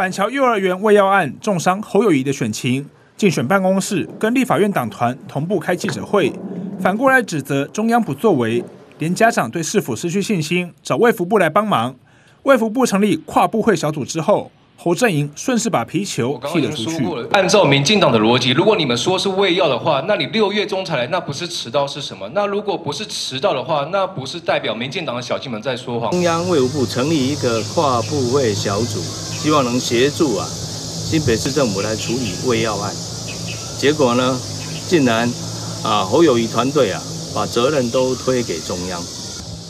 板桥幼儿园喂药案重伤侯友谊的选情，竞选办公室跟立法院党团同步开记者会，反过来指责中央不作为，连家长对市府失去信心，找卫福部来帮忙。卫福部成立跨部会小组之后。侯阵营顺势把皮球踢了出去。按照民进党的逻辑，如果你们说是喂药的话，那你六月中才来，那不是迟到是什么？那如果不是迟到的话，那不是代表民进党的小鸡们在说谎？中央卫福部成立一个跨部会小组，希望能协助啊新北市政府来处理喂药案。结果呢，竟然啊侯友谊团队啊把责任都推给中央。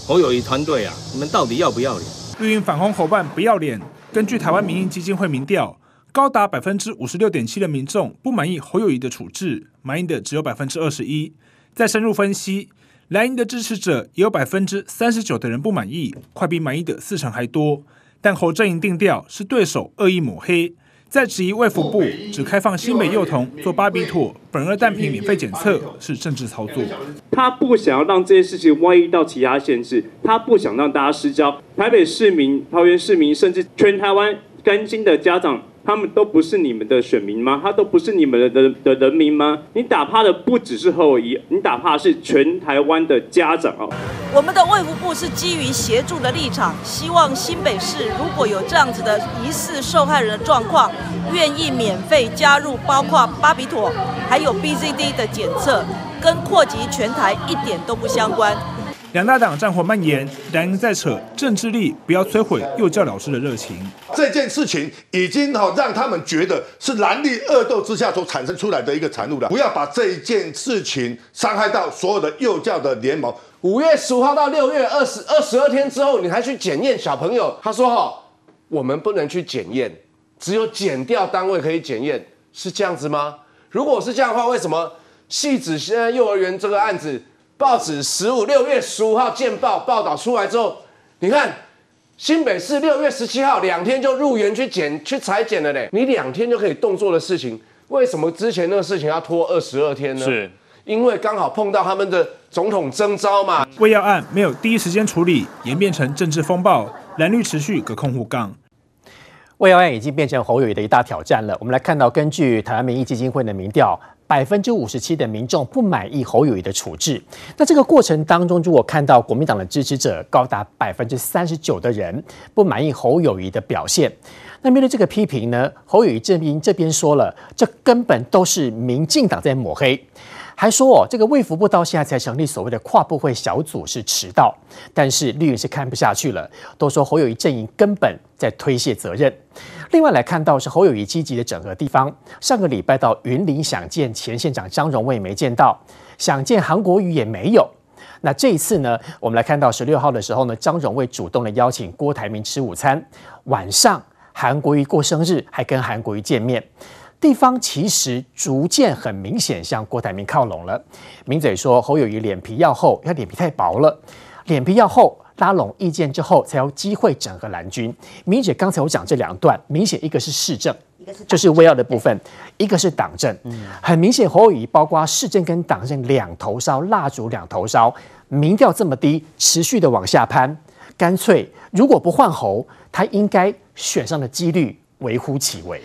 侯友谊团队啊，你们到底要不要脸？绿营反红侯办不要脸。根据台湾民意基金会民调，高达百分之五十六点七的民众不满意侯友谊的处置，满意的只有百分之二十一。再深入分析，蓝营的支持者也有百分之三十九的人不满意，快比满意的四成还多。但侯阵营定调是对手恶意抹黑，在质疑卫福部只开放新北幼童做巴比妥苯二氮平免费检测是政治操作。他不想要让这些事情外溢到其他县市，他不想让大家失焦。台北市民、桃园市民，甚至全台湾干净的家长，他们都不是你们的选民吗？他都不是你们的的的人民吗？你打怕的不只是侯友宜，你打怕是全台湾的家长啊！我们的卫福部是基于协助的立场，希望新北市如果有这样子的疑似受害人的状况，愿意免费加入，包括巴比妥还有 BZD 的检测，跟扩及全台一点都不相关。两大党战火蔓延，两人在扯政治力，不要摧毁幼教老师的热情。这件事情已经好让他们觉得是蓝绿恶斗之下所产生出来的一个产物了。不要把这一件事情伤害到所有的幼教的联盟。五月十五号到六月二十二十二天之后，你还去检验小朋友？他说：“哈，我们不能去检验，只有检调单位可以检验，是这样子吗？如果是这样的话，为什么汐止现在幼儿园这个案子？”报纸十五六月十五号见报报道出来之后，你看新北市六月十七号两天就入园去检去裁剪了嘞，你两天就可以动作的事情，为什么之前那个事情要拖二十二天呢？是，因为刚好碰到他们的总统征召嘛。喂药案没有第一时间处理，演变成政治风暴，蓝绿持续隔空互杠。喂药案已经变成侯友谊的一大挑战了。我们来看到，根据台湾民意基金会的民调。百分之五十七的民众不满意侯友谊的处置。那这个过程当中，如果看到国民党的支持者高达百分之三十九的人不满意侯友谊的表现，那面对这个批评呢，侯友谊这边这边说了，这根本都是民进党在抹黑。还说哦，这个卫福部到现在才成立所谓的跨部会小组是迟到，但是绿营是看不下去了，都说侯友宜阵营根本在推卸责任。另外来看到是侯友宜积极的整合地方，上个礼拜到云林想见前县长张荣味没见到，想见韩国瑜也没有。那这一次呢，我们来看到十六号的时候呢，张荣味主动的邀请郭台铭吃午餐，晚上韩国瑜过生日还跟韩国瑜见面。地方其实逐渐很明显向郭台铭靠拢了。名嘴说侯友谊脸皮要厚，他脸皮太薄了，脸皮要厚，拉拢意见之后才有机会整合蓝军。明姐刚才我讲这两段，明显一个是市政，一个是就是喂药的部分，一个是党政。很明显侯友谊包括市政跟党政两头烧，蜡烛两头烧，民调这么低，持续的往下攀，干脆如果不换侯，他应该选上的几率微乎其微。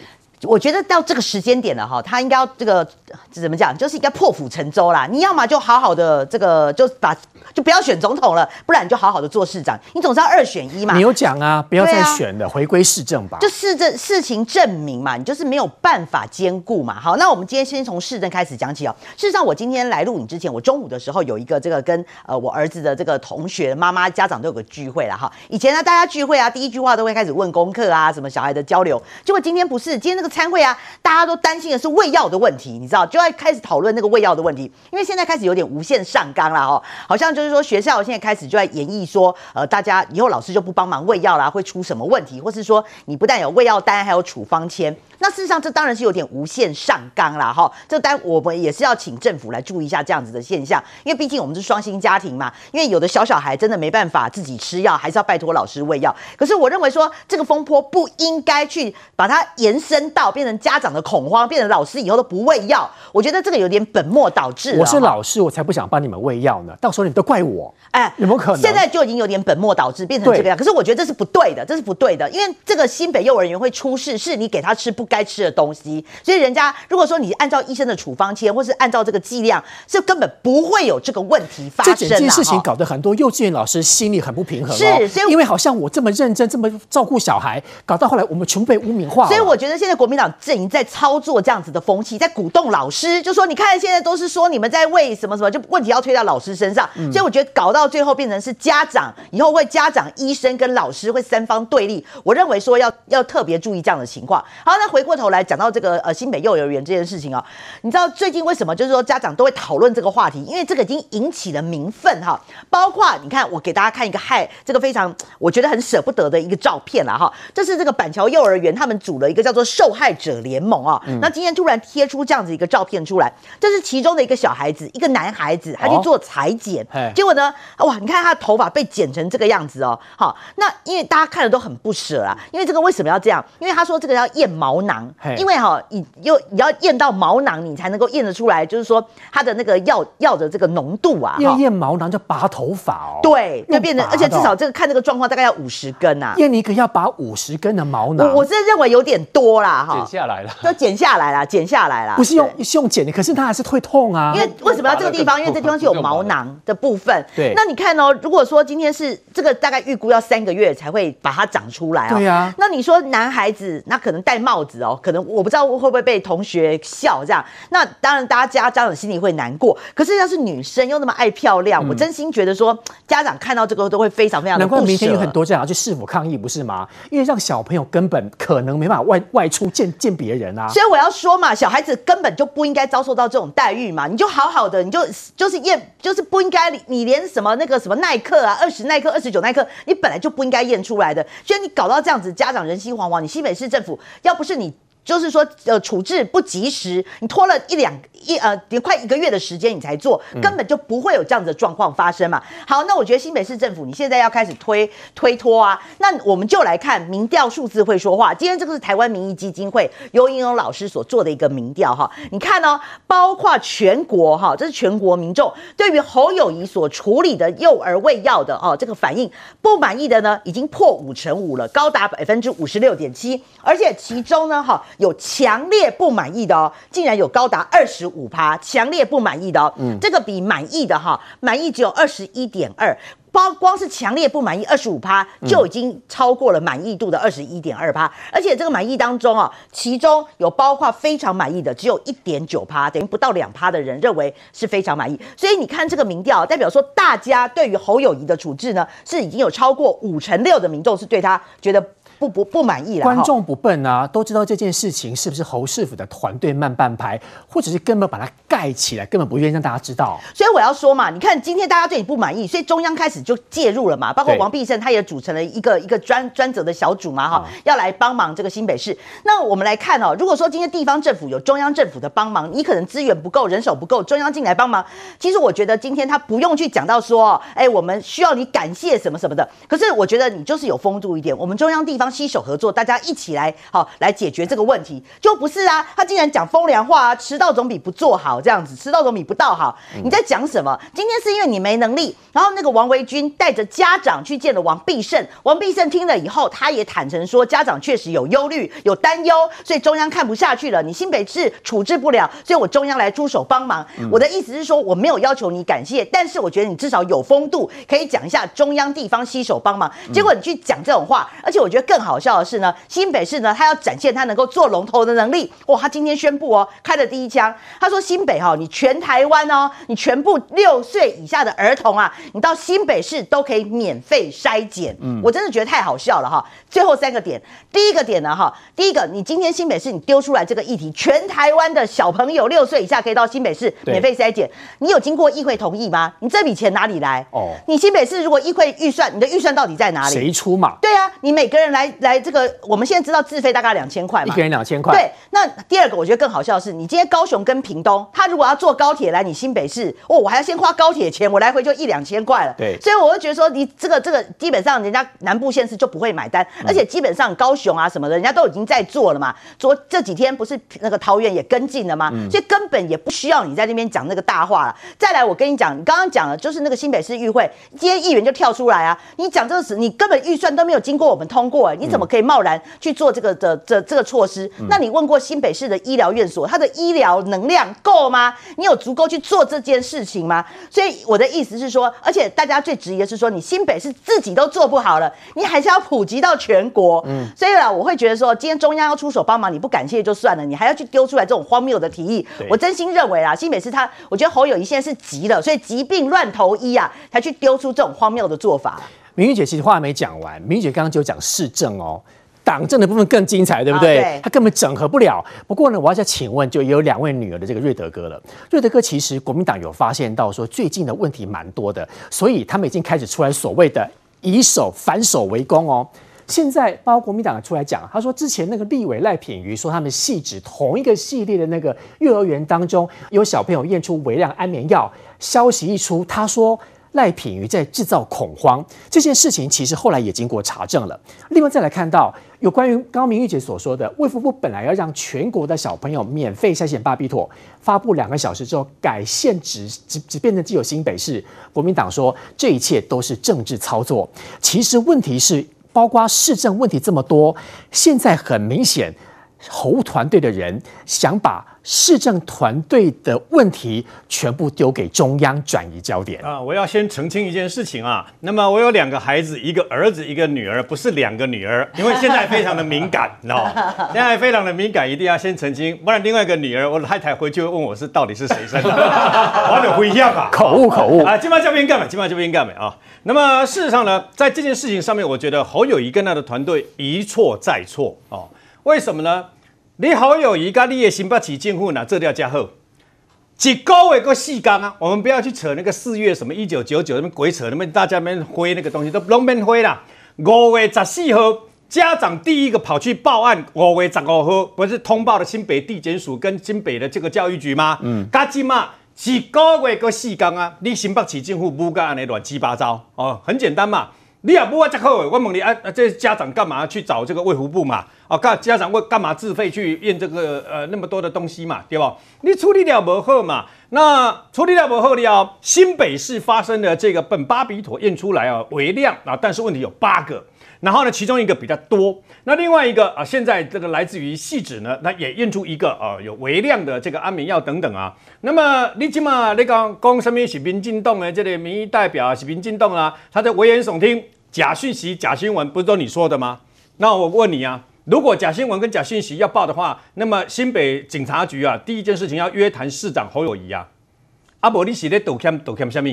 我觉得到这个时间点了哈，他应该要这个怎么讲，就是应该破釜沉舟啦。你要么就好好的这个就把。就不要选总统了，不然你就好好的做市长。你总是要二选一嘛。你有讲啊，不要再选了，啊、回归市政吧。就市政事情证明嘛，你就是没有办法兼顾嘛。好，那我们今天先从市政开始讲起哦。事实上，我今天来录影之前，我中午的时候有一个这个跟呃我儿子的这个同学妈妈家长都有个聚会了哈。以前呢，大家聚会啊，第一句话都会开始问功课啊，什么小孩的交流。结果今天不是，今天那个餐会啊，大家都担心的是喂药的问题，你知道，就要开始讨论那个喂药的问题，因为现在开始有点无限上纲了哈，好像就是说学校现在。开始就在演绎说，呃，大家以后老师就不帮忙喂药啦，会出什么问题？或是说，你不但有喂药单，还有处方签。那事实上，这当然是有点无限上纲啦。哈。这单我们也是要请政府来注意一下这样子的现象，因为毕竟我们是双薪家庭嘛。因为有的小小孩真的没办法自己吃药，还是要拜托老师喂药。可是我认为说，这个风波不应该去把它延伸到，变成家长的恐慌，变成老师以后都不喂药。我觉得这个有点本末倒置。我是老师，我才不想帮你们喂药呢，到时候你们都怪我。哎，有没有可能？现在就已经有点本末倒置，变成这个样。可是我觉得这是不对的，这是不对的，因为这个新北幼儿园会出事，是你给他吃不该吃的东西。所以人家如果说你按照医生的处方签，或是按照这个剂量，是根本不会有这个问题发生。这整件事情搞得很多幼稚园老师心里很不平衡。是，所以因为好像我这么认真，这么照顾小孩，搞到后来我们全部被污名化。所以我觉得现在国民党阵营在操作这样子的风气，在鼓动老师，就说你看现在都是说你们在为什么什么，就问题要推到老师身上。所以我觉得搞到最后变成是家长以后会家长、医生跟老师会三方对立。我认为说要要特别注意这样的情况。好，那回过头来讲到这个呃新北幼儿园这件事情啊、哦，你知道最近为什么就是说家长都会讨论这个话题？因为这个已经引起了民愤哈。包括你看，我给大家看一个害这个非常我觉得很舍不得的一个照片了哈。这是这个板桥幼儿园他们组了一个叫做受害者联盟啊。那今天突然贴出这样子一个照片出来，这是其中的一个小孩子，一个男孩子，他去做裁剪，结果呢，哇，你看他的头发被剪成这个样子哦。好，那因为大家看了都很不舍啊，因为这个为什么要这样？因为他说这个要验毛囊，因为哈，你又你要验到毛囊，你才能够验得出来，就是说他的那个药药的这个浓度啊。要验毛囊就拔头发哦。对，就变成，而且至少这个看这个状况大概要五十根啊。验你可要拔五十根的毛囊，我我是认为有点多啦哈。剪下来了，就剪下来了，剪下来了。不是用是用剪的，可是它还是会痛啊。因为为什么要这个地方？因为这地方是有毛囊的部分。对。那你看哦，如果说今天是这个，大概预估要三个月才会把它长出来啊。对呀。那你说男孩子，那可能戴帽子哦，可能我不知道会不会被同学笑这样。那当然，大家家家长心里会难过。可是要是女生又那么爱漂亮，我真心觉得说，家长看到这个都会非常非常。难怪明天有很多家长去市府抗议，不是吗？因为让小朋友根本可能没办法外外出见见别人啊。所以我要说嘛，小孩子根本就不应该遭受到这种待遇嘛。你就好好的，你就就是验，就是不应该，你连什么那个什么耐克啊，二十耐克、二十九耐克，你本来就不应该验出来的。所以你搞到这样子，家长人心惶惶。你新北市政府要不是你。就是说，呃，处置不及时，你拖了一两一呃，快一个月的时间，你才做，根本就不会有这样子的状况发生嘛。好，那我觉得新北市政府你现在要开始推推脱啊，那我们就来看民调数字会说话。今天这个是台湾民意基金会游盈勇老师所做的一个民调哈，你看呢、哦，包括全国哈，这是全国民众对于侯友谊所处理的幼儿喂药的哦这个反应不满意的呢，已经破五成五了，高达百分之五十六点七，而且其中呢哈。有强烈不满意的哦，竟然有高达二十五趴，强烈不满意的哦，嗯，这个比满意的哈，满意只有二十一点二，包光是强烈不满意二十五趴就已经超过了满意度的二十一点二趴，而且这个满意当中啊，其中有包括非常满意的只有一点九趴，等于不到两趴的人认为是非常满意，所以你看这个民调代表说，大家对于侯友谊的处置呢，是已经有超过五成六的民众是对他觉得。不不不满意了。观众不笨啊，都知道这件事情是不是侯世府的团队慢半拍，或者是根本把它盖起来，根本不愿意让大家知道。所以我要说嘛，你看今天大家对你不满意，所以中央开始就介入了嘛，包括王必胜他也组成了一个一个专专责的小组嘛，哈，要来帮忙这个新北市。那我们来看哦，如果说今天地方政府有中央政府的帮忙，你可能资源不够，人手不够，中央进来帮忙，其实我觉得今天他不用去讲到说，哎，我们需要你感谢什么什么的。可是我觉得你就是有风度一点，我们中央地方携手合作，大家一起来好来解决这个问题，就不是啊？他竟然讲风凉话啊，迟到总比不做好这样子，迟到总比不到好。你在讲什么？今天是因为你没能力，然后那个王维军带着家长去见了王必胜，王必胜听了以后，他也坦诚说，家长确实有忧虑、有担忧，所以中央看不下去了，你新北市处置不了，所以我中央来出手帮忙。我的意思是说，我没有要求你感谢，但是我觉得你至少有风度，可以讲一下中央地方携手帮忙。结果你去讲这种话，而且我觉得更好笑的是呢。新北市呢，他要展现他能够做龙头的能力。哇，他今天宣布哦，开了第一枪。他说：“新北哈、哦，你全台湾哦，你全部六岁以下的儿童啊，你到新北市都可以免费筛检。”嗯，我真的觉得太好笑了哈。最后三个点，第一个点呢哈，第一个，你今天新北市你丢出来这个议题，全台湾的小朋友六岁以下可以到新北市免费筛检，你有经过议会同意吗？你这笔钱哪里来？哦，你新北市如果议会预算，你的预算到底在哪里？谁出嘛？对啊，你每个人来。来来这个，我们现在知道自费大概两千块嘛，一个人两千块。对，那第二个我觉得更好笑的是，你今天高雄跟屏东，他如果要坐高铁来你新北市，哦，我还要先花高铁钱，我来回就一两千块了。对，所以我就觉得说，你这个这个基本上人家南部县市就不会买单，而且基本上高雄啊什么的，人家都已经在做了嘛。昨这几天不是那个桃园也跟进了吗？所以根本也不需要你在那边讲那个大话了。再来，我跟你讲，你刚刚讲了，就是那个新北市议会，今天议员就跳出来啊，你讲这个事，你根本预算都没有经过我们通过，你怎么可以贸然去做这个的这这个措施？那你问过新北市的医疗院所，它的医疗能量够吗？你有足够去做这件事情吗？所以我的意思是说，而且大家最质疑的是说，你新北市自己都做不好了，你还是要普及到全国。嗯，所以啊，我会觉得说，今天中央要出手帮忙，你不感谢就算了，你还要去丢出来这种荒谬的提议。我真心认为啊，新北市他，我觉得侯友谊现在是急了，所以疾病乱投医啊，才去丢出这种荒谬的做法。明玉姐其实话还没讲完，明玉姐刚刚就讲市政哦。党政的部分更精彩，对不对？他、啊、根本整合不了。不过呢，我要再请问，就有两位女儿的这个瑞德哥了。瑞德哥其实国民党有发现到说，最近的问题蛮多的，所以他们已经开始出来所谓的以守反守为攻哦。现在包括国民党出来讲，他说之前那个立委赖品瑜说他们系指同一个系列的那个幼儿园当中有小朋友验出微量安眠药，消息一出，他说。赖品妤在制造恐慌，这件事情其实后来也经过查证了。另外再来看到有关于刚刚明玉姐所说的，卫福部本来要让全国的小朋友免费筛检巴比妥，发布两个小时之后改限只只只变成只有新北市。国民党说这一切都是政治操作。其实问题是，包括市政问题这么多，现在很明显。侯团队的人想把市政团队的问题全部丢给中央，转移焦点啊！我要先澄清一件事情啊。那么我有两个孩子，一个儿子，一个女儿，不是两个女儿，因为现在非常的敏感，哦，现在非常的敏感，一定要先澄清，不然另外一个女儿，我太太回去会问我是到底是谁生的，我得不一样啊，口误口误啊，今晚这边干嘛？今晚这边干嘛啊？那么事实上呢，在这件事情上面，我觉得侯友谊跟他的团队一错再错哦。为什么呢？你好友宜跟你的新北市政府呢，这条加好，一个月个四天啊！我们不要去扯那个四月什么一九九九那么鬼扯，那么大家们灰那个东西都拢免灰啦。五月十四号，家长第一个跑去报案，五月十五号不是通报了新北地检署跟新北的这个教育局吗？嗯，加紧嘛，一个月个四天啊！你新北市政府不干安尼乱七八糟哦，很简单嘛。你也不会这好，我问你啊，这家长干嘛去找这个卫福部嘛？啊，干家长为干嘛自费去验这个呃那么多的东西嘛，对吧？你处理了不好嘛？那处理了不好了，新北市发生的这个苯巴比妥验出来啊，微量啊，但是问题有八个。然后呢，其中一个比较多，那另外一个啊，现在这个来自于细致呢，那也验出一个啊，有微量的这个安眠药等等啊。那么你起码你讲讲什么是民进党的这类民意代表啊，是民进党啊，他在危言耸听。假讯息、假新闻不是都你说的吗？那我问你啊，如果假新闻跟假信息要报的话，那么新北警察局啊，第一件事情要约谈市长侯友谊啊。阿伯，你写的道歉道歉什么？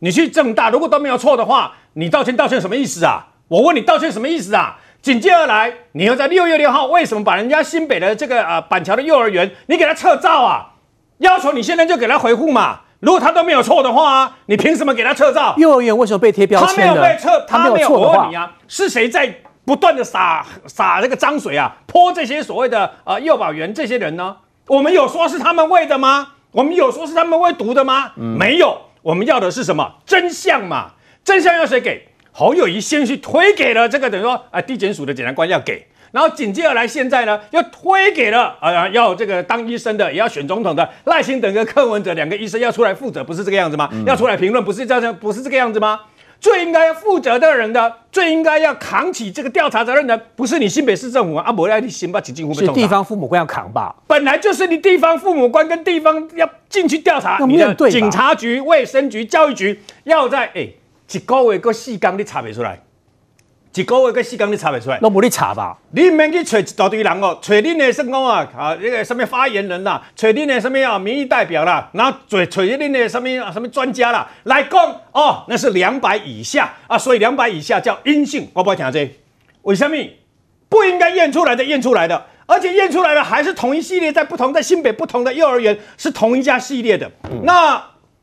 你去正大，如果都没有错的话，你道歉道歉什么意思啊？我问你道歉什么意思啊？紧接而来，你又在六月六号为什么把人家新北的这个啊板桥的幼儿园，你给他撤照啊？要求你现在就给他回复嘛？如果他都没有错的话，你凭什么给他撤照？幼儿园为什么被贴标签？他没有被撤，他没有错我问你啊，是谁在不断的撒撒这个脏水啊？泼这些所谓的啊幼保员这些人呢？我们有说是他们喂的吗？我们有说是他们喂毒的吗？嗯、没有，我们要的是什么真相嘛？真相要谁给？侯友谊先去推给了这个等于说啊地检署的检察官要给。然后紧接而来，现在呢又推给了啊，要这个当医生的，也要选总统的赖清德跟柯文哲两个医生要出来负责，不是这个样子吗？嗯、要出来评论，不是这样，不是这个样子吗？最应该要负责的人的，最应该要扛起这个调查责任的，不是你新北市政府啊，不要你新北市政府是地方父母官要扛吧？本来就是你地方父母官跟地方要进去调查，你的警察局、卫生局、教育局要在哎，一个月个细纲你查不出来。一个月个时间你查不出来，都无你查吧？你唔免去找一大堆人哦，找恁的什么啊？啊，那个什么发言人啦，找恁的什么啊？民意代表啦，然后找找恁的什么啊？什么专家啦，来讲哦，那是两百以下啊，所以两百以下叫阴性。我不会听这个，为什么不应该验出来的验出来的，而且验出来的还是同一系列，在不同在新北不同的幼儿园是同一家系列的，嗯、那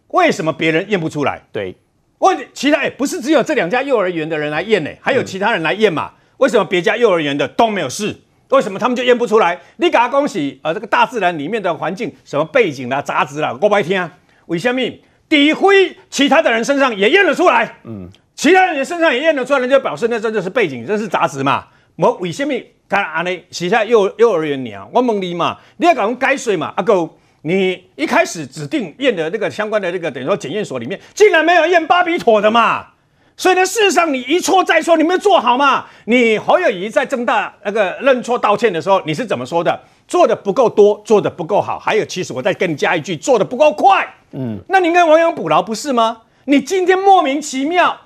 为什么别人验不出来？对。问其他哎，不是只有这两家幼儿园的人来验呢，还有其他人来验嘛？为什么别家幼儿园的都没有事？为什么他们就验不出来？你给他恭喜，呃，这个大自然里面的环境，什么背景啦、杂质啦，我白听啊。为什么？诋毁其他的人身上也验了出来，嗯，其他人身上也验了出来，人就表示那这就是背景，这是杂质嘛？我为什么？他安尼，其他幼幼儿园鸟，我问你嘛，你要搞改水嘛？阿哥，你一开始指定验的那个相关的那个等于说检验所里面，竟然没有验巴比妥的嘛？所以呢，事实上你一错再错，你没有做好嘛？你侯友谊在正大那个认错道歉的时候，你是怎么说的？做的不够多，做的不够好，还有，其实我再跟你加一句，做的不够快。嗯，那你应该亡羊补牢不是吗？你今天莫名其妙，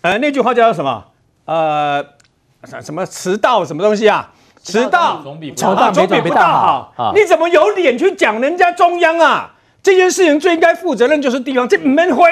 呃，那句话叫做什么？呃。什么迟到什么东西啊？迟到总比迟到总比不到好。啊、你怎么有脸去讲人家中央啊？这件事情最应该负责任就是地方，这门灰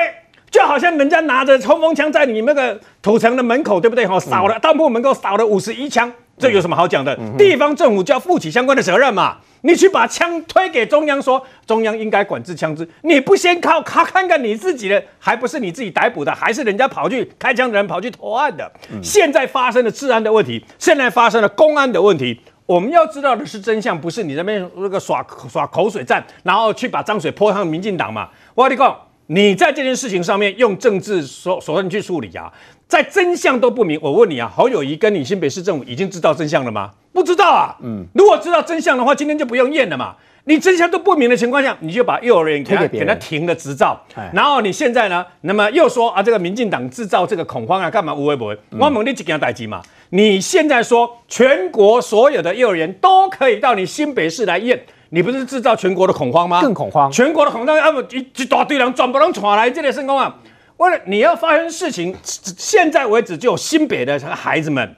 就好像人家拿着冲锋枪在你那个土城的门口，对不对？哈，扫了当铺门口扫了五十一枪。这有什么好讲的？嗯、地方政府就要负起相关的责任嘛。你去把枪推给中央说，说中央应该管制枪支，你不先靠他看看你自己的，还不是你自己逮捕的，还是人家跑去开枪的人跑去投案的？嗯、现在发生了治安的问题，现在发生了公安的问题。我们要知道的是真相，不是你那边那个耍耍口水战，然后去把脏水泼向民进党嘛。我跟你讲，你在这件事情上面用政治手手段去处理啊。在真相都不明，我问你啊，侯友宜跟你新北市政府已经知道真相了吗？不知道啊。嗯，如果知道真相的话，今天就不用验了嘛。你真相都不明的情况下，你就把幼儿园给他给他停了执照，然后你现在呢，那么又说啊，这个民进党制造这个恐慌啊，干嘛？无为不为？我问你几件代志嘛？你现在说全国所有的幼儿园都可以到你新北市来验，你不是制造全国的恐慌吗？更恐慌，全国的恐慌，一一大堆人全部都闯来这里成功啊？为了你要发生事情，现在为止就有新北的孩子们，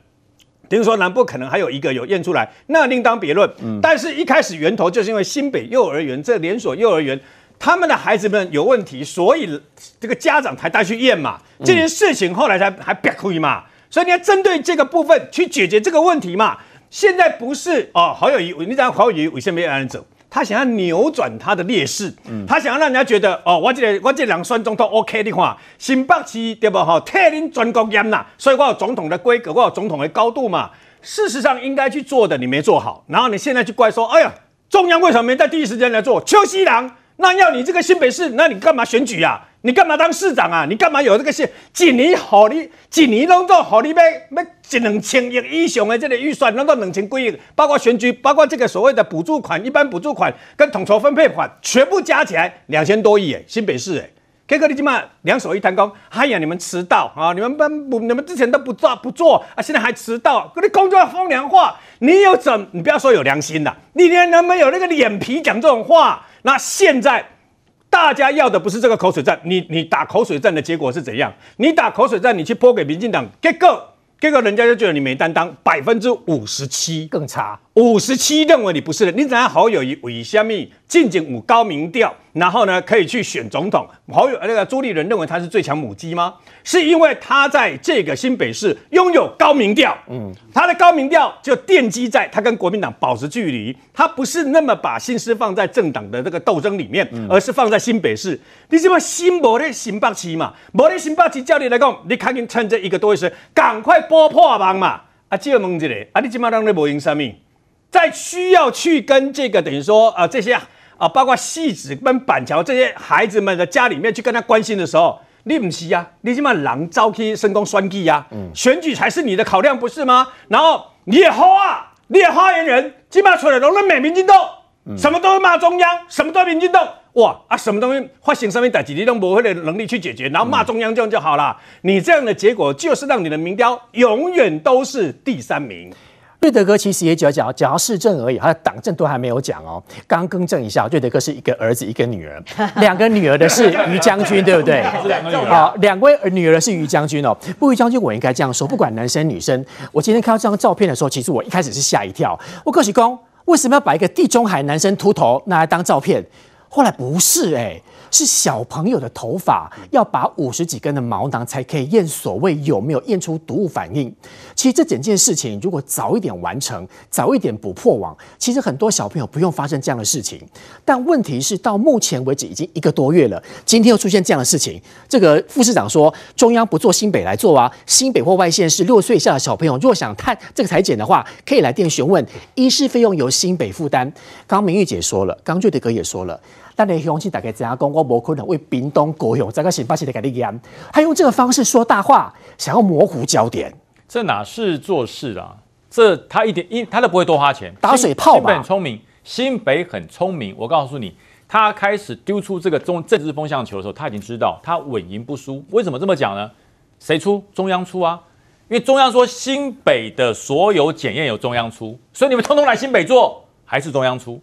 听说南部可能还有一个有验出来，那另当别论。嗯，但是一开始源头就是因为新北幼儿园这连锁幼儿园，他们的孩子们有问题，所以这个家长才带去验嘛。这件事情后来才还别亏嘛，所以你要针对这个部分去解决这个问题嘛。现在不是哦，好友谊，你讲好友谊，为什么要安走？他想要扭转他的劣势，嗯、他想要让人家觉得哦，我这个我这两选总统 OK 的话，新北市对不哈，替您全国验呐，所以我有总统的规格，我有总统的高度嘛。事实上应该去做的你没做好，然后你现在去怪说，哎呀，中央为什么没在第一时间来做？邱西郎，那要你这个新北市，那你干嘛选举呀、啊？你干嘛当市长啊？你干嘛有这个线？几年好你几年拢做好你要要一两千亿以上的这个预算，拢到两千几亿，包括选举，包括这个所谓的补助款、一般补助款跟统筹分配款，全部加起来两千多亿诶，新北市诶，结果你起码两手一摊工，哎呀，你们迟到啊！你们班不，你们之前都不做不做啊，现在还迟到，你工作风凉话，你有怎？你不要说有良心了，你连能不能有那个脸皮讲这种话？那现在。大家要的不是这个口水战，你你打口水战的结果是怎样？你打口水战，你去泼给民进党，结果结果人家就觉得你没担当，百分之五十七更差，五十七认为你不是人，你怎样好友以为虾米？近景五高民调，然后呢可以去选总统。好友那个朱立伦认为他是最强母鸡吗？是因为他在这个新北市拥有高民调，嗯，他的高民调就奠基在他跟国民党保持距离，他不是那么把心思放在政党的这个斗争里面，而是放在新北市。你什么新没的新北市嘛？没的新北市叫你来讲，你赶紧趁这一个多月时，赶快拨破网嘛！啊，这个问一个，啊，你今嘛让你无用什么？在需要去跟这个等于说啊这些。啊，包括戏子跟板桥这些孩子们的家里面去跟他关心的时候，你不是呀？你起码狼招去升功算计呀？嗯，选举才是你的考量，不是吗？然后你也好啊，你也发言人，起码出来都能骂民进党，什么都会骂中央，什么都民进党，哇啊，什么东西发生上面代志，你都没有能力去解决，然后骂中央这样就好了。你这样的结果就是让你的民调永远都是第三名。瑞德哥其实也只要讲讲到市政而已，他的党政都还没有讲哦。刚刚更正一下，瑞德哥是一个儿子一个女儿，两个女儿的是于将军，对不对？好，两位女儿的是于将军哦。不，于将军我应该这样说，不管男生女生，我今天看到这张照片的时候，其实我一开始是吓一跳。我恭喜公，为什么要把一个地中海男生秃头拿来当照片？后来不是哎、欸。是小朋友的头发要把五十几根的毛囊才可以验所谓有没有验出毒物反应。其实这整件事情如果早一点完成，早一点补破网，其实很多小朋友不用发生这样的事情。但问题是到目前为止已经一个多月了，今天又出现这样的事情。这个副市长说中央不做新北来做啊，新北或外县市六岁以下的小朋友若想探这个裁剪的话，可以来电询问，医师费用由新北负担。刚明玉姐说了，刚俊德哥也说了。但你乡亲大概怎样讲？我无可能为屏东高雄这个新北市的给你讲，他用这个方式说大话，想要模糊焦点。这哪是做事啊？这他一点一他都不会多花钱，打水泡嘛。新北很聪明，新北很聪明。我告诉你，他开始丢出这个中政治风向球的时候，他已经知道他稳赢不输。为什么这么讲呢？谁出？中央出啊！因为中央说新北的所有检验由中央出，所以你们通通来新北做，还是中央出。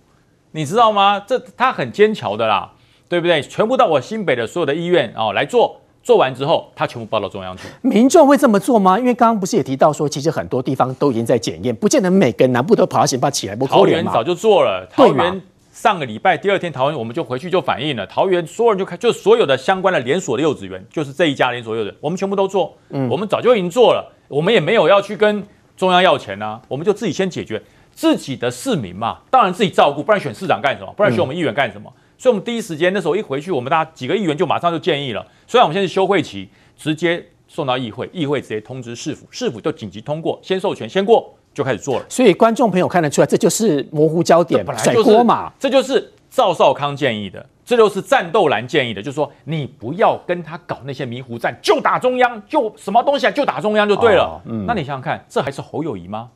你知道吗？这他很坚强的啦，对不对？全部到我新北的所有的医院哦来做，做完之后他全部报到中央去。民众会这么做吗？因为刚刚不是也提到说，其实很多地方都已经在检验，不见得每个南部都跑到新北起来。桃园早就做了，桃园上个礼拜第二天，桃园我们就回去就反映了，桃园所有人就开，就所有的相关的连锁的幼稚园，就是这一家连锁幼稚园，我们全部都做。嗯，我们早就已经做了，我们也没有要去跟中央要钱啊，我们就自己先解决。自己的市民嘛，当然自己照顾，不然选市长干什么？不然选我们议员干什么？嗯、所以，我们第一时间那时候一回去，我们大家几个议员就马上就建议了。虽然我们现在是休会期，直接送到议会，议会直接通知市府，市府就紧急通过，先授权，先过就开始做了。所以，观众朋友看得出来，这就是模糊焦点，本来甩锅嘛。这就是赵少康建议的，这就是战斗蓝建议的，就是说你不要跟他搞那些迷糊战，就打中央，就什么东西啊，就打中央就对了。哦嗯、那你想想看，这还是侯友谊吗？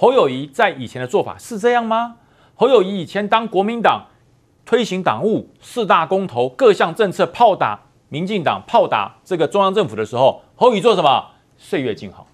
侯友谊在以前的做法是这样吗？侯友谊以前当国民党推行党务四大公投各项政策炮打民进党炮打这个中央政府的时候，侯友宜做什么？岁月静好，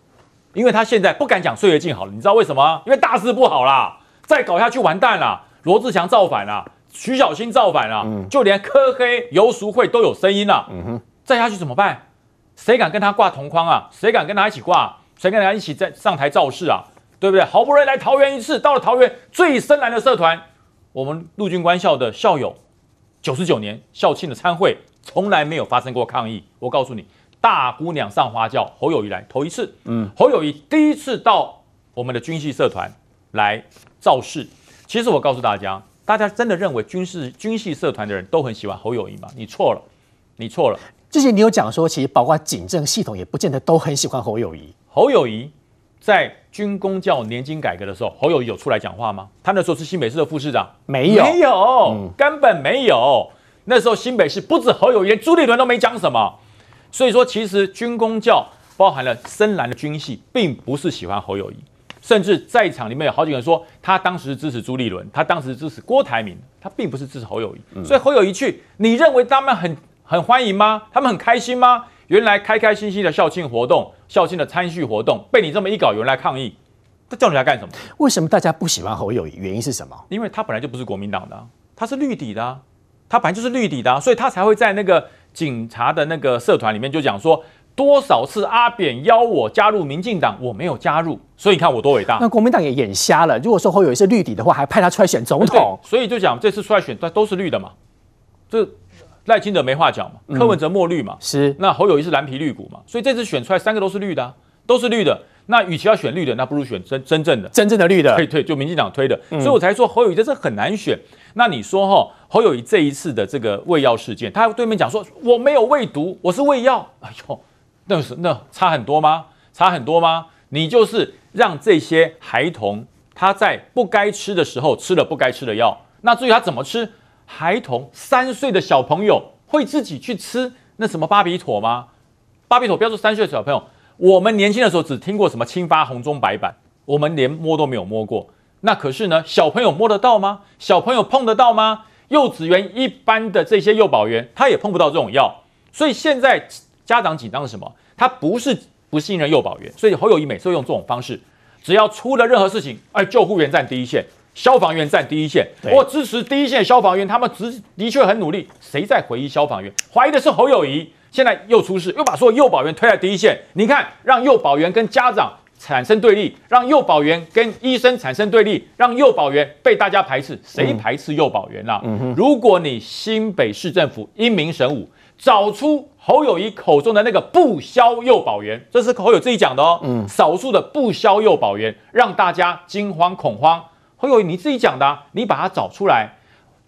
因为他现在不敢讲岁月静好了，你知道为什么？因为大事不好啦，再搞下去完蛋了，罗志祥造反了，徐小新造反了，嗯、就连柯黑游淑慧都有声音了，嗯哼，再下去怎么办？谁敢跟他挂同框啊？谁敢跟他一起挂？谁跟他一起在上台造势啊？对不对？好不容易来桃园一次，到了桃园最深蓝的社团，我们陆军官校的校友，九十九年校庆的参会，从来没有发生过抗议。我告诉你，大姑娘上花轿，侯友谊来头一次。嗯，侯友谊第一次到我们的军系社团来造势。其实我告诉大家，大家真的认为军事军系社团的人都很喜欢侯友谊吗？你错了，你错了。之前你有讲说，其实包括警政系统也不见得都很喜欢侯友谊。侯友谊。在军工教年金改革的时候，侯友宜有出来讲话吗？他那时候是新北市的副市长，没有，没有，嗯、根本没有。那时候新北市不止侯友宜，连朱立伦都没讲什么。所以说，其实军工教包含了深蓝的军系，并不是喜欢侯友谊，甚至在场里面有好几个人说，他当时支持朱立伦，他当时支持郭台铭，他并不是支持侯友谊。嗯、所以侯友谊去，你认为他们很很欢迎吗？他们很开心吗？原来开开心心的校庆活动。校庆的参序活动被你这么一搞，有人来抗议，他叫你来干什么？为什么大家不喜欢侯友谊？原因是什么？因为他本来就不是国民党的，他是绿底的，他本来就是绿底的，所以他才会在那个警察的那个社团里面就讲说，多少次阿扁邀我加入民进党，我没有加入，所以你看我多伟大。那国民党也眼瞎了。如果说侯友宜是绿底的话，还派他出来选总统，所以就讲这次出来选，他都是绿的嘛。这赖清德没话讲嘛，柯文哲墨绿嘛，是。那侯友谊是蓝皮绿股嘛，所以这次选出来三个都是绿的，啊，都是绿的。那与其要选绿的，那不如选真真正的真正的绿的。对对，就民进党推的。所以我才说侯友谊这是很难选。那你说哈，侯友谊这一次的这个喂药事件，他对面讲说我没有喂毒，我是喂药。哎呦，那是那差很多吗？差很多吗？你就是让这些孩童他在不该吃的时候吃了不该吃的药。那至于他怎么吃？孩童三岁的小朋友会自己去吃那什么巴比妥吗？巴比妥不要说三岁的小朋友，我们年轻的时候只听过什么青发红中白板，我们连摸都没有摸过。那可是呢，小朋友摸得到吗？小朋友碰得到吗？幼稚园一般的这些幼保员，他也碰不到这种药。所以现在家长紧张的什么？他不是不信任幼保员，所以侯友宜每次用这种方式，只要出了任何事情，哎，救护员站第一线。消防员站第一线，我支持第一线消防员，他们的的确很努力。谁在怀疑消防员？怀疑的是侯友谊。现在又出事，又把所有幼保员推在第一线。你看，让幼保员跟家长产生对立，让幼保员跟医生产生对立，让幼保员被大家排斥。谁排斥幼保员啦、啊嗯？如果你新北市政府英明神武，找出侯友谊口中的那个不肖幼保员，这是侯友自己讲的哦。嗯，少数的不肖幼保员，让大家惊慌恐慌。侯友宜你自己讲的、啊，你把它找出来。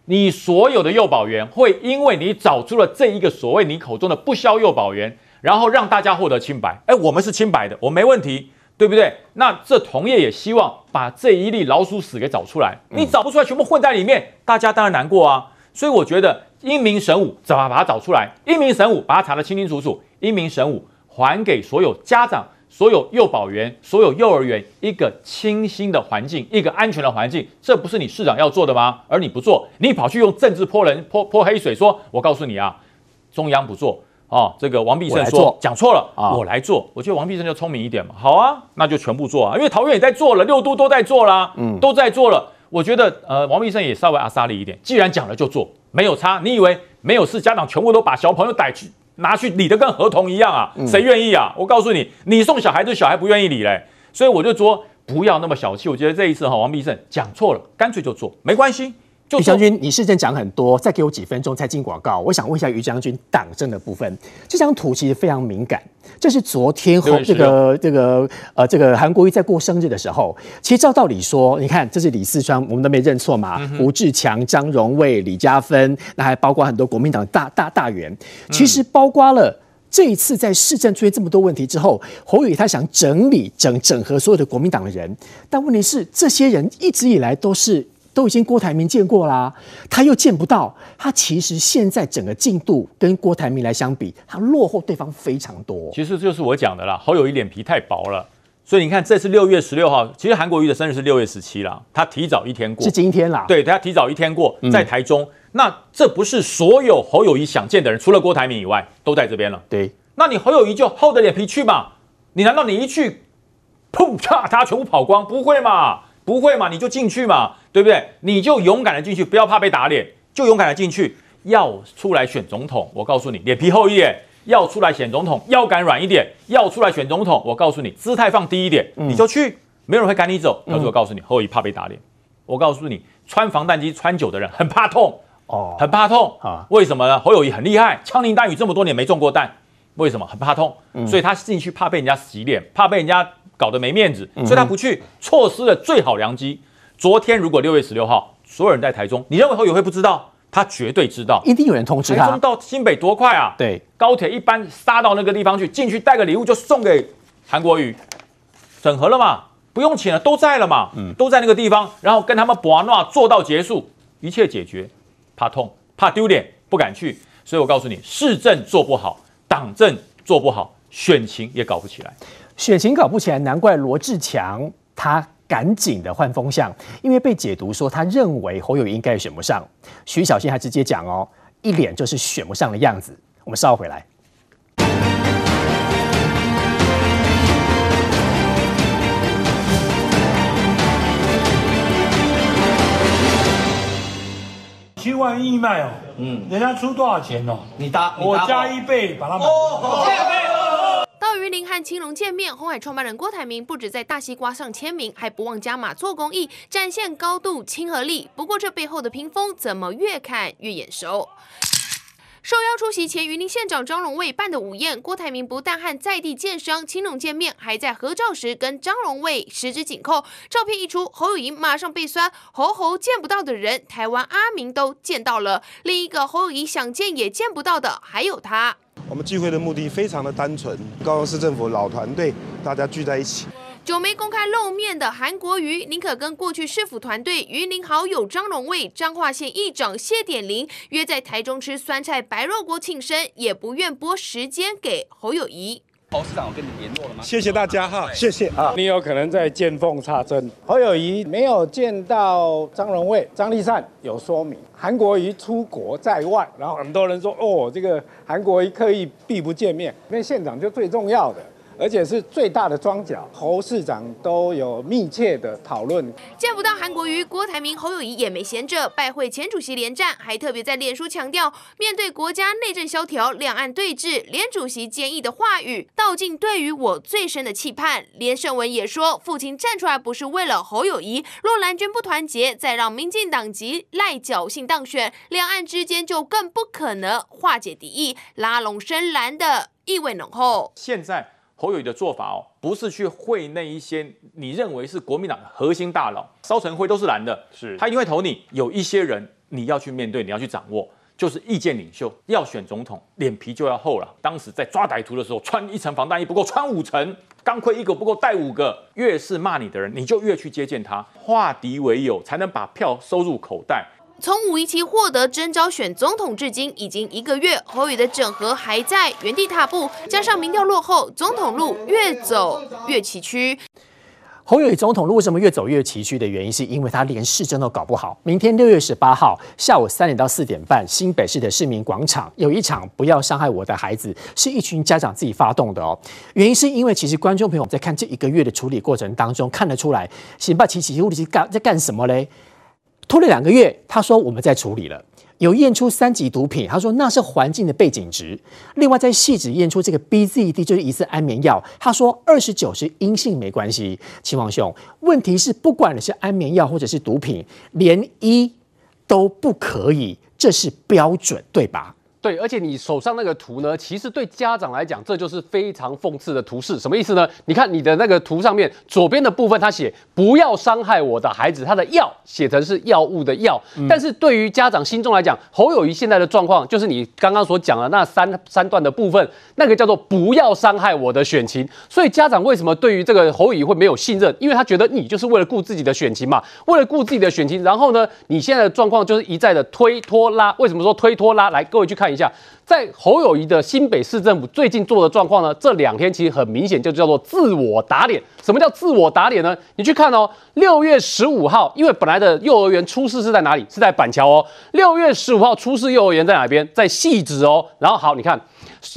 你所有的幼保员会因为你找出了这一个所谓你口中的不肖幼保员，然后让大家获得清白。哎，我们是清白的，我没问题，对不对？那这同业也希望把这一粒老鼠屎给找出来。你找不出来，全部混在里面，大家当然难过啊。所以我觉得英明神武，怎么把它找出来？英明神武把它查得清清楚楚，英明神武还给所有家长。所有幼保园、所有幼儿园一个清新的环境，一个安全的环境，这不是你市长要做的吗？而你不做，你跑去用政治泼人、泼泼黑水说，说我告诉你啊，中央不做哦，这个王必胜说讲错了啊，我来做。我觉得王必胜就聪明一点嘛，好啊，那就全部做啊，因为桃园也在做了，六都都在做啦，嗯，都在做了。我觉得呃，王必胜也稍微阿萨利一点，既然讲了就做，没有差。你以为没有事，家长全部都把小朋友逮去？拿去理的跟合同一样啊？谁愿意啊？我告诉你，你送小孩子，小孩不愿意理嘞。所以我就说，不要那么小气。我觉得这一次哈，王必胜讲错了，干脆就做，没关系。于将军，你市政讲很多，再给我几分钟才进广告。我想问一下于将军党政的部分，这张图其实非常敏感。这是昨天后这个这个呃这个韩国瑜在过生日的时候，其实照道理说，你看这是李四川，我们都没认错嘛。嗯、胡志强、张荣卫、李嘉芬，那还包括很多国民党大大大员。其实包括了这一次在市政出现这么多问题之后，侯宇他想整理整整合所有的国民党的人，但问题是这些人一直以来都是。都已经郭台铭见过啦，他又见不到。他其实现在整个进度跟郭台铭来相比，他落后对方非常多。其实这就是我讲的啦，侯友谊脸皮太薄了。所以你看，这次六月十六号，其实韩国瑜的生日是六月十七啦，他提早一天过，是今天啦。对，他提早一天过，在台中。嗯、那这不是所有侯友谊想见的人，除了郭台铭以外，都在这边了。对，那你侯友谊就厚着脸皮去嘛？你难道你一去，砰嚓，他全部跑光？不会嘛？不会嘛？你就进去嘛，对不对？你就勇敢的进去，不要怕被打脸，就勇敢的进去。要出来选总统，我告诉你，脸皮厚一点；要出来选总统，腰杆软一点；要出来选总统，我告诉你，姿态放低一点，嗯、你就去，没有人会赶你走。可是我告诉你，侯友宜怕被打脸。我告诉你，穿防弹机穿久的人很怕痛哦，很怕痛啊。为什么呢？侯友谊很厉害，枪林弹雨这么多年没中过弹，为什么？很怕痛，嗯、所以他进去怕被人家洗脸，怕被人家。搞得没面子，所以他不去，错失了最好良机。昨天如果六月十六号，所有人在台中，你认为侯友宜会不知道？他绝对知道，一定有人通知他。台中到新北多快啊？对，高铁一般杀到那个地方去，进去带个礼物就送给韩国瑜，整合了嘛？不用请了，都在了嘛？嗯，都在那个地方，然后跟他们博诺做到结束，一切解决。怕痛，怕丢脸，不敢去。所以我告诉你，市政做不好，党政做不好，选情也搞不起来。选情搞不起来，难怪罗志强他赶紧的换风向，因为被解读说他认为侯友宜应该选不上。徐小新还直接讲哦，一脸就是选不上的样子。我们稍后回来。七万义卖哦，嗯，人家出多少钱哦？你搭，我加一倍把它买。到云林和青龙见面，红海创办人郭台铭不止在大西瓜上签名，还不忘加码做公益，展现高度亲和力。不过这背后的屏风怎么越看越眼熟？受邀出席前云林县长张荣卫办的午宴，郭台铭不但和在地建商青龙见面，还在合照时跟张荣卫十指紧扣。照片一出，侯友宜马上被酸，侯侯见不到的人，台湾阿明都见到了。另一个侯友宜想见也见不到的，还有他。我们聚会的目的非常的单纯，高雄市政府老团队大家聚在一起。久没公开露面的韩国瑜，宁可跟过去市府团队云林好友张荣卫、彰化县议长谢点林约在台中吃酸菜白肉锅庆生，也不愿拨时间给侯友谊。侯市长有跟你联络了吗？谢谢大家哈，谢谢啊。你有可能在见缝插针。侯友谊没有见到张荣卫、张立善有说明。韩国瑜出国在外，然后很多人说哦，这个韩国瑜刻意避不见面，因为县长就最重要的。而且是最大的庄脚。侯市长都有密切的讨论。见不到韩国瑜、郭台铭、侯友宜也没闲着，拜会前主席连战，还特别在脸书强调，面对国家内政萧条、两岸对峙，连主席坚毅的话语，道尽对于我最深的期盼。连胜文也说，父亲站出来不是为了侯友宜，若蓝军不团结，再让民进党籍赖侥幸当选，两岸之间就更不可能化解敌意，拉拢深蓝的意味浓厚。现在侯友宜的做法哦，不是去会那一些你认为是国民党的核心大佬，烧成灰都是蓝的，是他一定会投你。有一些人你要去面对，你要去掌握，就是意见领袖要选总统，脸皮就要厚了。当时在抓歹徒的时候，穿一层防弹衣不够，穿五层，钢盔一个不够，带五个。越是骂你的人，你就越去接见他，化敌为友，才能把票收入口袋。从五一期获得征召选总统至今已经一个月，侯友宜的整合还在原地踏步，加上民调落后，总统路越走越崎岖。侯友宜总统路为什么越走越崎岖的原因，是因为他连市政都搞不好。明天六月十八号下午三点到四点半，新北市的市民广场有一场“不要伤害我的孩子”，是一群家长自己发动的哦。原因是因为其实观众朋友在看这一个月的处理过程当中，看得出来，辛巴奇奇物理是干在干什么嘞？拖了两个月，他说我们在处理了，有验出三级毒品，他说那是环境的背景值。另外在细致验出这个 BZD 就是疑似安眠药，他说二十九是阴性没关系。秦王兄，问题是不管你是安眠药或者是毒品，连一都不可以，这是标准，对吧？对，而且你手上那个图呢，其实对家长来讲，这就是非常讽刺的图示。什么意思呢？你看你的那个图上面左边的部分，他写不要伤害我的孩子，他的药写成是药物的药。嗯、但是对于家长心中来讲，侯友谊现在的状况，就是你刚刚所讲的那三三段的部分，那个叫做不要伤害我的选情。所以家长为什么对于这个侯友谊会没有信任？因为他觉得你就是为了顾自己的选情嘛，为了顾自己的选情，然后呢，你现在的状况就是一再的推拖拉。为什么说推拖拉？来，各位去看一下。下，在侯友谊的新北市政府最近做的状况呢，这两天其实很明显就叫做自我打脸。什么叫自我打脸呢？你去看哦，六月十五号，因为本来的幼儿园出事是在哪里？是在板桥哦。六月十五号出事幼儿园在哪边？在汐止哦。然后好，你看。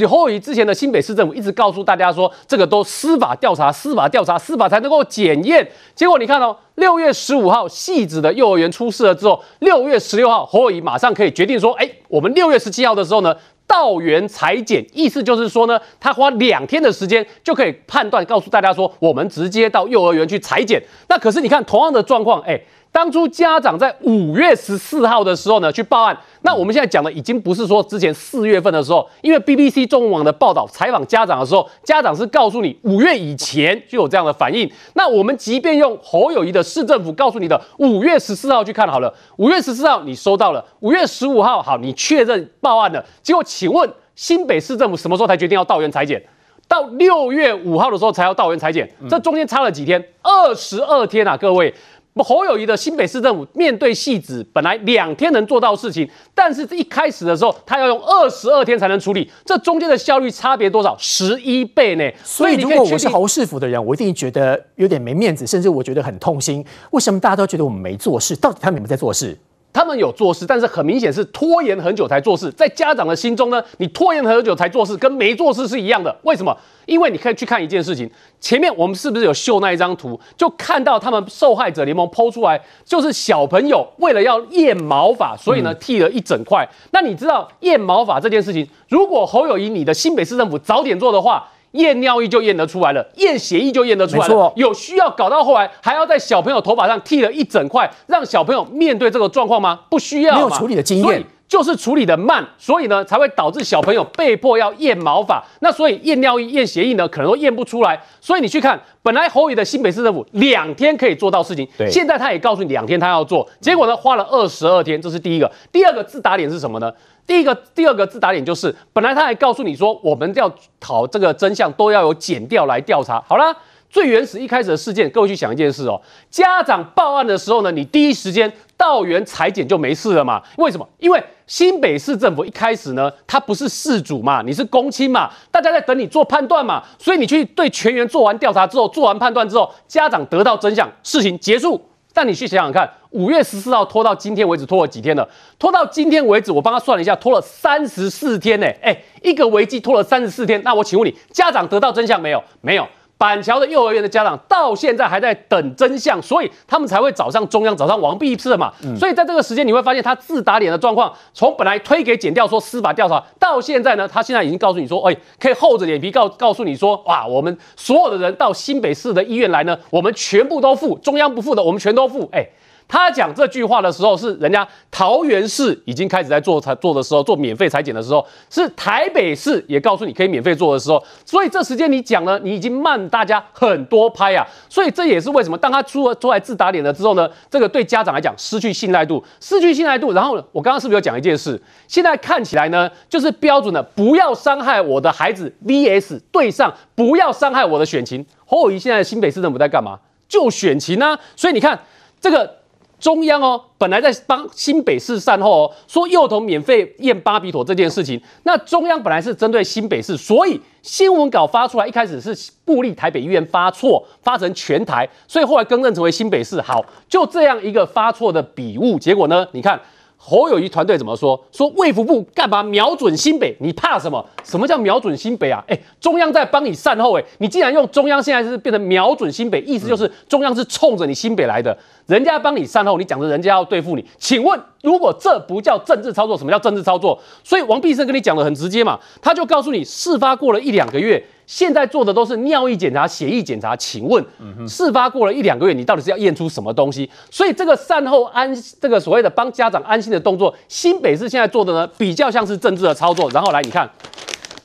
侯友宜之前的新北市政府一直告诉大家说，这个都司法调查，司法调查，司法才能够检验。结果你看哦，六月十五号汐止的幼儿园出事了之后，六月十六号侯友宜马上可以决定说，哎，我们六月十七号的时候呢，到园裁检，意思就是说呢，他花两天的时间就可以判断，告诉大家说，我们直接到幼儿园去裁检。那可是你看同样的状况，哎。当初家长在五月十四号的时候呢，去报案。那我们现在讲的已经不是说之前四月份的时候，因为 BBC 中文网的报道采访家长的时候，家长是告诉你五月以前就有这样的反应。那我们即便用侯友宜的市政府告诉你的五月十四号去看好了，五月十四号你收到了，五月十五号好，你确认报案了。结果请问新北市政府什么时候才决定要到园裁剪？到六月五号的时候才要到园裁剪，这中间差了几天？二十二天啊，各位。侯友谊的新北市政府面对戏子，本来两天能做到事情，但是一开始的时候，他要用二十二天才能处理，这中间的效率差别多少？十一倍呢？所以如果我是侯市府的人，我一定觉得有点没面子，甚至我觉得很痛心。为什么大家都觉得我们没做事？到底他们有没有在做事？他们有做事，但是很明显是拖延很久才做事。在家长的心中呢，你拖延很久才做事，跟没做事是一样的。为什么？因为你可以去看一件事情，前面我们是不是有秀那一张图？就看到他们受害者联盟 PO 出来，就是小朋友为了要验毛发，所以呢剃了一整块。嗯、那你知道验毛发这件事情，如果侯友宜你的新北市政府早点做的话，验尿液就验得出来了，验血液就验得出来了。错有需要搞到后来还要在小朋友头发上剃了一整块，让小朋友面对这个状况吗？不需要，没有处理的经验。就是处理的慢，所以呢才会导致小朋友被迫要验毛发。那所以验尿液、验血液呢，可能都验不出来。所以你去看，本来侯友的新北市政府两天可以做到事情，对现在他也告诉你两天他要做，结果呢花了二十二天，这是第一个。第二个自打脸是什么呢？第一个、第二个自打脸就是，本来他还告诉你说，我们要讨这个真相，都要有检调来调查。好啦。最原始一开始的事件，各位去想一件事哦。家长报案的时候呢，你第一时间到园裁检就没事了嘛？为什么？因为新北市政府一开始呢，他不是事主嘛，你是公亲嘛，大家在等你做判断嘛，所以你去对全员做完调查之后，做完判断之后，家长得到真相，事情结束。那你去想想看，五月十四号拖到今天为止，拖了几天了？拖到今天为止，我帮他算了一下，拖了三十四天呢。哎，一个危机拖了三十四天，那我请问你，家长得到真相没有？没有。板桥的幼儿园的家长到现在还在等真相，所以他们才会找上中央，找上王必胜嘛。嗯、所以在这个时间，你会发现他自打脸的状况，从本来推给减掉说司法调查，到现在呢，他现在已经告诉你说，哎，可以厚着脸皮告告诉你说，哇，我们所有的人到新北市的医院来呢，我们全部都付，中央不付的，我们全都付，哎。他讲这句话的时候，是人家桃园市已经开始在做采做的时候，做免费裁剪的时候，是台北市也告诉你可以免费做的时候，所以这时间你讲呢，你已经慢大家很多拍啊，所以这也是为什么当他出了出来自打脸了之后呢，这个对家长来讲失去信赖度，失去信赖度，然后我刚刚是不是有讲一件事？现在看起来呢，就是标准的不要伤害我的孩子 VS 对上不要伤害我的选情。侯友宜现在新北市政府在干嘛？就选情啊，所以你看这个。中央哦，本来在帮新北市善后哦，说幼童免费验巴比妥这件事情，那中央本来是针对新北市，所以新闻稿发出来一开始是布立台北医院发错，发成全台，所以后来更正成为新北市。好，就这样一个发错的笔误，结果呢？你看。侯友谊团队怎么说？说卫福部干嘛瞄准新北？你怕什么？什么叫瞄准新北啊？哎，中央在帮你善后，哎，你竟然用中央现在是变成瞄准新北，意思就是中央是冲着你新北来的，人家帮你善后，你讲着人家要对付你，请问如果这不叫政治操作，什么叫政治操作？所以王必胜跟你讲的很直接嘛，他就告诉你，事发过了一两个月。现在做的都是尿液检查、血液检查，请问，事发过了一两个月，你到底是要验出什么东西？所以这个善后安，这个所谓的帮家长安心的动作，新北市现在做的呢，比较像是政治的操作。然后来，你看，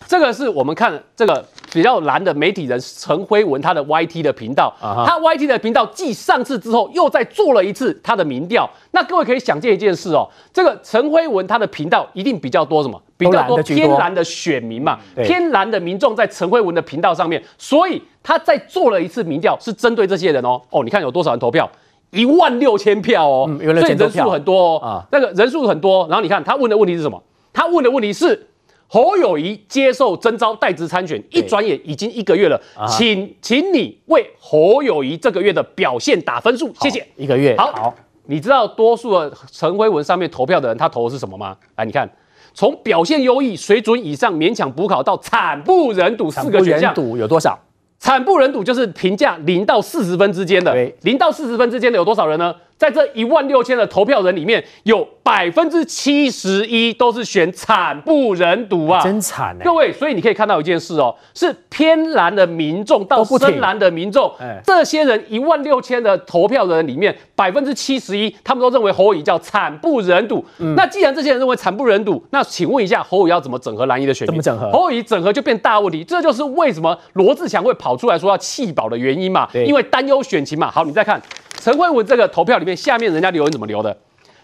这个是我们看这个。比较蓝的媒体人陈辉文，他的 YT 的频道，他 YT 的频道继上次之后又再做了一次他的民调。那各位可以想见一件事哦，这个陈辉文他的频道一定比较多什么？比较多偏蓝的选民嘛，偏蓝的民众在陈慧文的频道上面，所以他再做了一次民调，是针对这些人哦。哦，你看有多少人投票？一万六千票哦，所以人数很多哦。啊那个人数很多，然后你看他问的问题是什么？他问的问题是。侯友谊接受征召代职参选，一转眼已经一个月了，请请你为侯友谊这个月的表现打分数，谢谢。一个月，好，好，你知道多数的陈辉文上面投票的人，他投的是什么吗？来，你看，从表现优异、水准以上、勉强补考到惨不忍睹四个选项，惨有多少？惨不忍睹就是评价零到四十分之间的，零到四十分之间的有多少人呢？在这一万六千的投票人里面，有百分之七十一都是选惨不忍睹啊，真惨哎！各位，所以你可以看到一件事哦，是偏蓝的民众到深蓝的民众，这些人一万六千的投票人里面，百分之七十一他们都认为侯友宜叫惨不忍睹。嗯、那既然这些人认为惨不忍睹，那请问一下，侯友宜要怎么整合蓝营的选民？怎么整合？侯友宜整合就变大问题，这就是为什么罗志强会跑出来说要弃保的原因嘛，因为担忧选情嘛。好，你再看。陈慧文这个投票里面，下面人家留言怎么留的？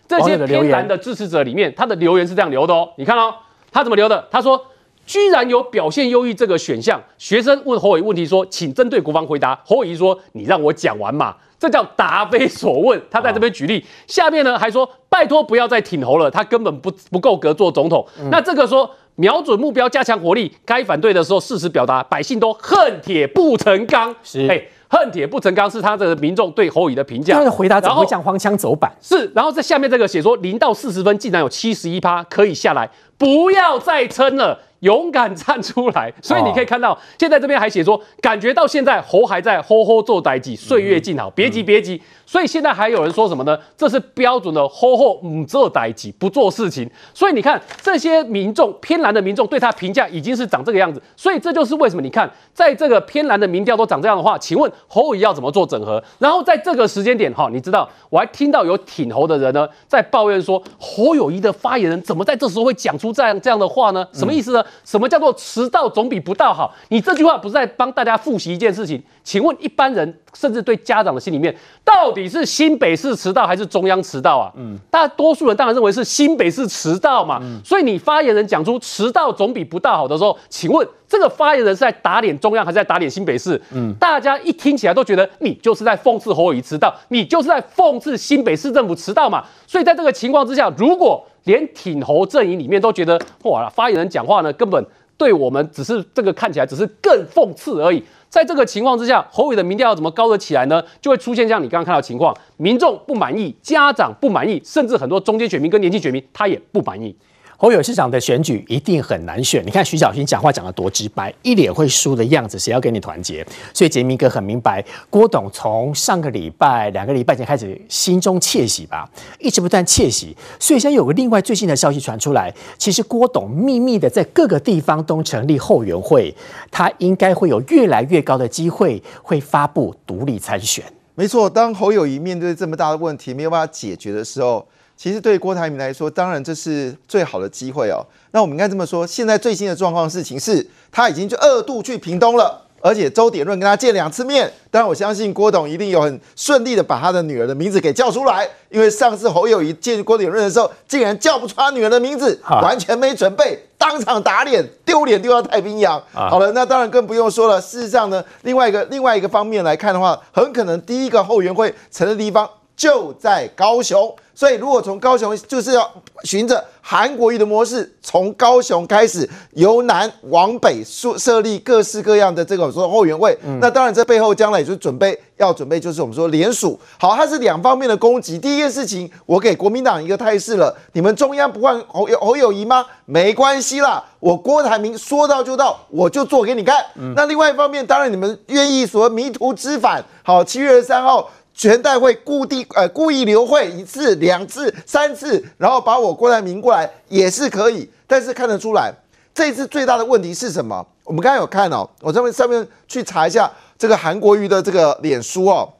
这些偏蓝的支持者里面，他的留言是这样留的哦。你看哦，他怎么留的？他说：“居然有表现优异这个选项。”学生问侯友宜问题说：“请针对国防回答。”侯友宜说：“你让我讲完嘛。”这叫答非所问。他在这边举例，下面呢还说：“拜托不要再挺侯了，他根本不不够格做总统。嗯”那这个说瞄准目标，加强火力，该反对的时候事实表达，百姓都恨铁不成钢。是，嘿。恨铁不成钢是他的民众对侯乙的评价。他的回答怎么会这样荒腔走板？是，然后在下面这个写说零到四十分竟然有七十一趴可以下来，不要再撑了，勇敢站出来。所以你可以看到，现在这边还写说，感觉到现在侯还在吼吼做代志，岁月静好，别急别急。所以现在还有人说什么呢？这是标准的吼吼唔做代志，不做事情。所以你看这些民众偏蓝的民众对他评价已经是长这个样子。所以这就是为什么你看在这个偏蓝的民调都长这样的话，请问侯友谊要怎么做整合？然后在这个时间点哈，你知道我还听到有挺侯的人呢在抱怨说，侯友谊的发言人怎么在这时候会讲出这样这样的话呢？什么意思呢？什么叫做迟到总比不到好？你这句话不是在帮大家复习一件事情？请问一般人甚至对家长的心里面到底？是新北市迟到还是中央迟到啊？嗯，大多数人当然认为是新北市迟到嘛。嗯，所以你发言人讲出迟到总比不到好的时候，请问这个发言人是在打脸中央还是在打脸新北市？嗯，大家一听起来都觉得你就是在讽刺侯友谊迟到，你就是在讽刺新北市政府迟到嘛。所以在这个情况之下，如果连挺侯阵营里面都觉得哇，发言人讲话呢根本。对我们只是这个看起来只是更讽刺而已。在这个情况之下，侯伟的民调要怎么高得起来呢？就会出现像你刚刚看到的情况，民众不满意，家长不满意，甚至很多中间选民跟年轻选民他也不满意。侯友市长的选举一定很难选。你看徐小新讲话讲得多直白，一脸会输的样子，谁要跟你团结？所以杰明哥很明白，郭董从上个礼拜、两个礼拜前开始心中窃喜吧，一直不断窃喜。所以现在有个另外最新的消息传出来，其实郭董秘密的在各个地方都成立后援会，他应该会有越来越高的机会会发布独立参选。没错，当侯友宜面对这么大的问题没有办法解决的时候。其实对郭台铭来说，当然这是最好的机会哦。那我们应该这么说，现在最新的状况事情是，他已经就二度去屏东了，而且周典润跟他见两次面。当然，我相信郭董一定有很顺利的把他的女儿的名字给叫出来，因为上次侯友宜见郭典润的时候，竟然叫不出他女儿的名字，完全没准备，当场打脸，丢脸丢到太平洋。好了，那当然更不用说了。事实上呢，另外一个另外一个方面来看的话，很可能第一个后援会成立的地方就在高雄。所以，如果从高雄就是要循着韩国瑜的模式，从高雄开始由南往北设设立各式各样的这种说后援会，嗯、那当然这背后将来也就准备要准备，就是我们说联署。好，它是两方面的攻击。第一件事情，我给国民党一个态势了：你们中央不换侯友侯友宜吗？没关系啦，我郭台铭说到就到，我就做给你看。嗯、那另外一方面，当然你们愿意说迷途知返。好，七月二十三号。全代会故地呃故意留会一次、两次、三次，然后把我郭台铭过来也是可以，但是看得出来，这一次最大的问题是什么？我们刚才有看哦，我这边上面去查一下这个韩国瑜的这个脸书哦，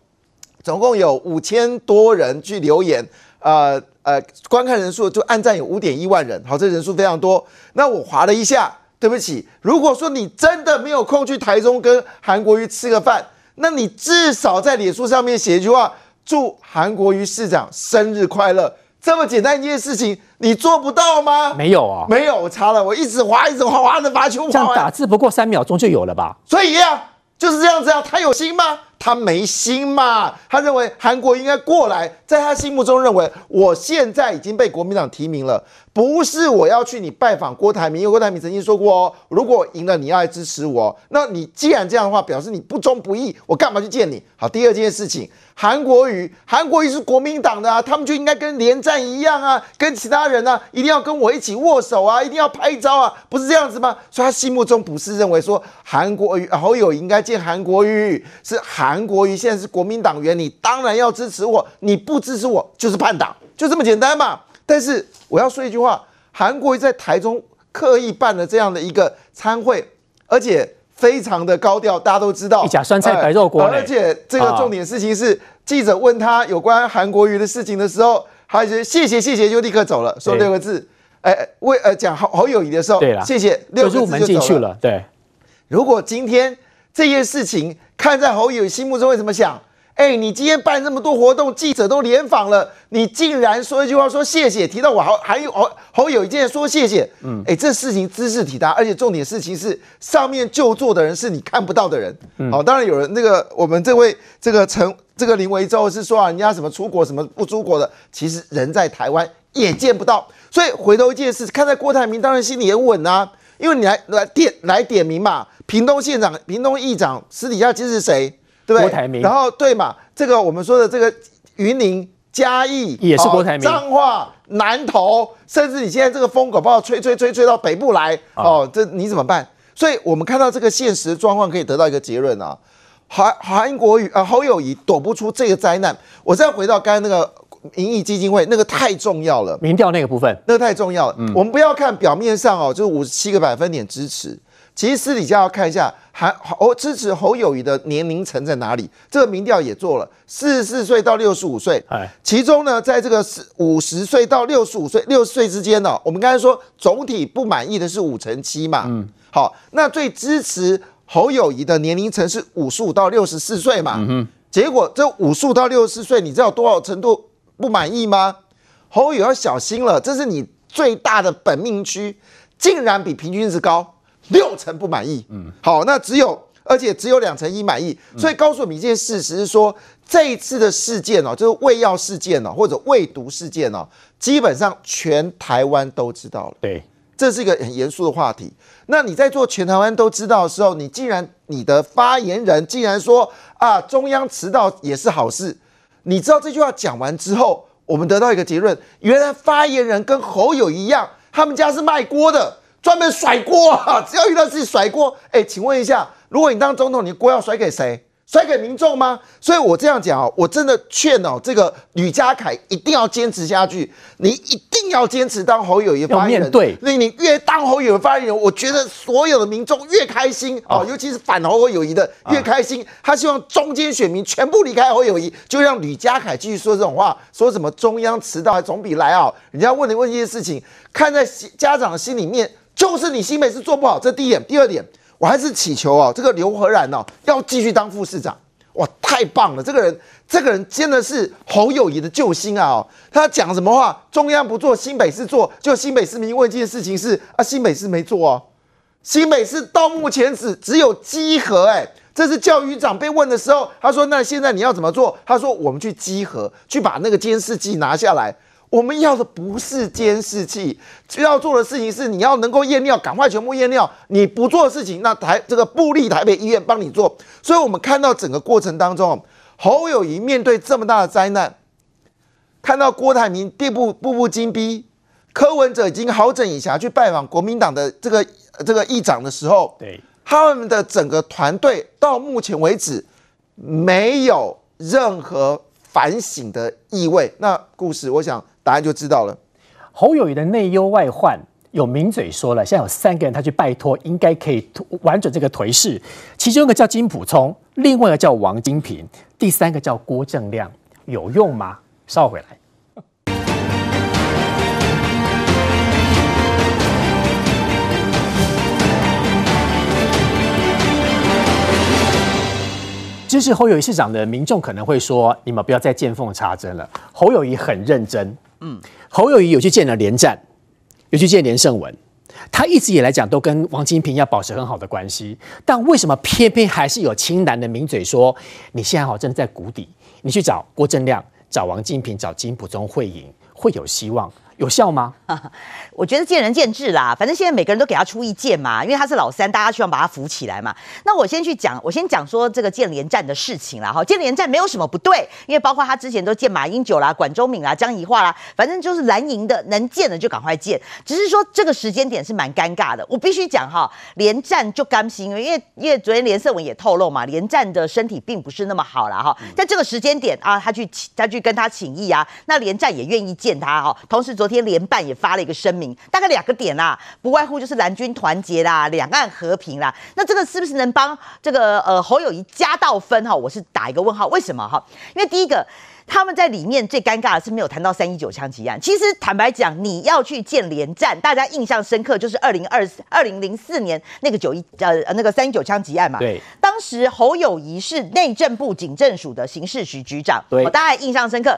总共有五千多人去留言，呃呃，观看人数就按赞有五点一万人，好，这人数非常多。那我滑了一下，对不起，如果说你真的没有空去台中跟韩国瑜吃个饭。那你至少在脸书上面写一句话，祝韩国瑜市长生日快乐，这么简单一件事情，你做不到吗？没有啊，没有，我查了，我一直滑，一直滑，滑着把球滑。这样打字不过三秒钟就有了吧？所以呀、啊，就是这样子啊，他有心吗？他没心嘛，他认为韩国应该过来，在他心目中认为，我现在已经被国民党提名了，不是我要去你拜访郭台铭，因为郭台铭曾经说过哦，如果赢了你要来支持我，那你既然这样的话，表示你不忠不义，我干嘛去见你？好，第二件事情。韩国瑜，韩国瑜是国民党的啊，他们就应该跟连战一样啊，跟其他人啊，一定要跟我一起握手啊，一定要拍照啊，不是这样子吗？所以他心目中不是认为说韩国瑜侯友应该见韩国瑜，是韩国瑜现在是国民党员，你当然要支持我，你不支持我就是叛党，就这么简单嘛。但是我要说一句话，韩国瑜在台中刻意办了这样的一个参会，而且。非常的高调，大家都知道。一甲酸菜白肉锅，而且这个重点事情是，记者问他有关韩国瑜的事情的时候，他就谢谢谢谢就立刻走了，说六个字，哎，为呃讲侯侯友宜的时候，对了，谢谢六个字就走了。入门进去了。对，如果今天这件事情看在侯友宜心目中会怎么想？哎，你今天办这么多活动，记者都联访了，你竟然说一句话说谢谢，提到我好还有侯侯友宜竟然说谢谢，嗯，哎，这事情知识体大，而且重点事情是上面就坐的人是你看不到的人，嗯，好，当然有人那个我们这位这个陈这个林维洲是说啊，人家什么出国什么不出国的，其实人在台湾也见不到，所以回头一件事，看在郭台铭当然心里也稳啊，因为你来来点来点名嘛，屏东县长、屏东议长私底下支持谁？对，郭台铭，然后对嘛，这个我们说的这个云林嘉义也是郭台铭，彰化南投，甚至你现在这个风狗不好吹吹吹吹到北部来哦，这你怎么办？所以我们看到这个现实状况，可以得到一个结论啊，韩韩国瑜啊侯友谊躲不出这个灾难。我再回到刚才那个民意基金会，那个太重要了，民调那个部分，那个太重要了。嗯，我们不要看表面上哦，就是五十七个百分点支持。其实私底下要看一下，韩侯支持侯友谊的年龄层在哪里？这个民调也做了，四十四岁到六十五岁。哎，其中呢，在这个四五十岁到六十五岁六十岁之间呢，我们刚才说总体不满意的是五成七嘛。嗯，好，那最支持侯友谊的年龄层是五十五到六十四岁嘛。嗯哼，结果这五十五到六十四岁，你知道多少程度不满意吗？侯友要小心了，这是你最大的本命区，竟然比平均值高。六成不满意，嗯，好，那只有，而且只有两成一满意，所以告诉我们一件事实是说，这一次的事件哦，就是喂药事件哦，或者喂毒事件哦，基本上全台湾都知道了。对，这是一个很严肃的话题。那你在做全台湾都知道的时候，你既然你的发言人竟然说啊，中央迟到也是好事，你知道这句话讲完之后，我们得到一个结论：原来发言人跟侯友一样，他们家是卖锅的，专门甩锅啊！只要遇到自己甩锅，哎，请问一下，如果你当总统，你锅要甩给谁？甩给民众吗？所以我这样讲哦，我真的劝哦，这个吕家凯一定要坚持下去，你一定要坚持当侯友谊发言人。对，那你越当侯友谊发言人，我觉得所有的民众越开心哦，哦，尤其是反侯友谊的越开心。他希望中间选民全部离开侯友谊，就让吕家凯继续说这种话，说什么中央迟到还总比来好。人家问你问一些事情，看在家长的心里面，就是你新北市做不好，这第一点。第二点。我还是祈求哦，这个刘和然哦，要继续当副市长，哇，太棒了！这个人，这个人真的是侯友谊的救星啊！他讲什么话，中央不做，新北市做，就新北市民问这件事情是啊，新北市没做哦，新北市到目前只只有稽核，哎，这是教育长被问的时候，他说：“那现在你要怎么做？”他说：“我们去稽核，去把那个监视器拿下来。”我们要的不是监视器，要做的事情是你要能够验尿，赶快全部验尿。你不做事情，那台这个布立台北医院帮你做。所以，我们看到整个过程当中，侯友宜面对这么大的灾难，看到郭台铭步步步步紧逼，柯文哲已经好整以暇去拜访国民党的这个这个议长的时候，对他们的整个团队到目前为止没有任何反省的意味。那故事，我想。答案就知道了。侯友宜的内忧外患有名嘴说了，现在有三个人他去拜托，应该可以完整这个颓势。其中一个叫金普聪，另外一个叫王金平，第三个叫郭正亮，有用吗？稍回来。支持侯友宜市长的民众可能会说：“你们不要再见缝插针了。”侯友宜很认真。嗯，侯友谊有去见了连战，有去见连胜文，他一直以来讲都跟王金平要保持很好的关系，但为什么偏偏还是有青蓝的名嘴说，你现在好真的在谷底，你去找郭正亮、找王金平、找金普中会赢，会有希望。有效吗？我觉得见仁见智啦。反正现在每个人都给他出意见嘛，因为他是老三，大家希望把他扶起来嘛。那我先去讲，我先讲说这个建连战的事情啦。哈，建连战没有什么不对，因为包括他之前都见马英九啦、管中闵啦、江宜樺啦，反正就是蓝营的能见的就赶快见。只是说这个时间点是蛮尴尬的。我必须讲哈，连战就甘心，因为因为昨天连胜文也透露嘛，连战的身体并不是那么好啦。哈。在这个时间点啊，他去他去跟他请益啊，那连战也愿意见他哈。同时昨天连办也发了一个声明，大概两个点啦，不外乎就是蓝军团结啦、两岸和平啦。那这个是不是能帮这个呃侯友谊加到分哈？我是打一个问号，为什么哈？因为第一个。他们在里面最尴尬的是没有谈到三一九枪击案。其实坦白讲，你要去建连战，大家印象深刻就是二零二二零零四年那个九一呃那个三一九枪击案嘛。对。当时侯友谊是内政部警政署的刑事局局长，对，大家印象深刻。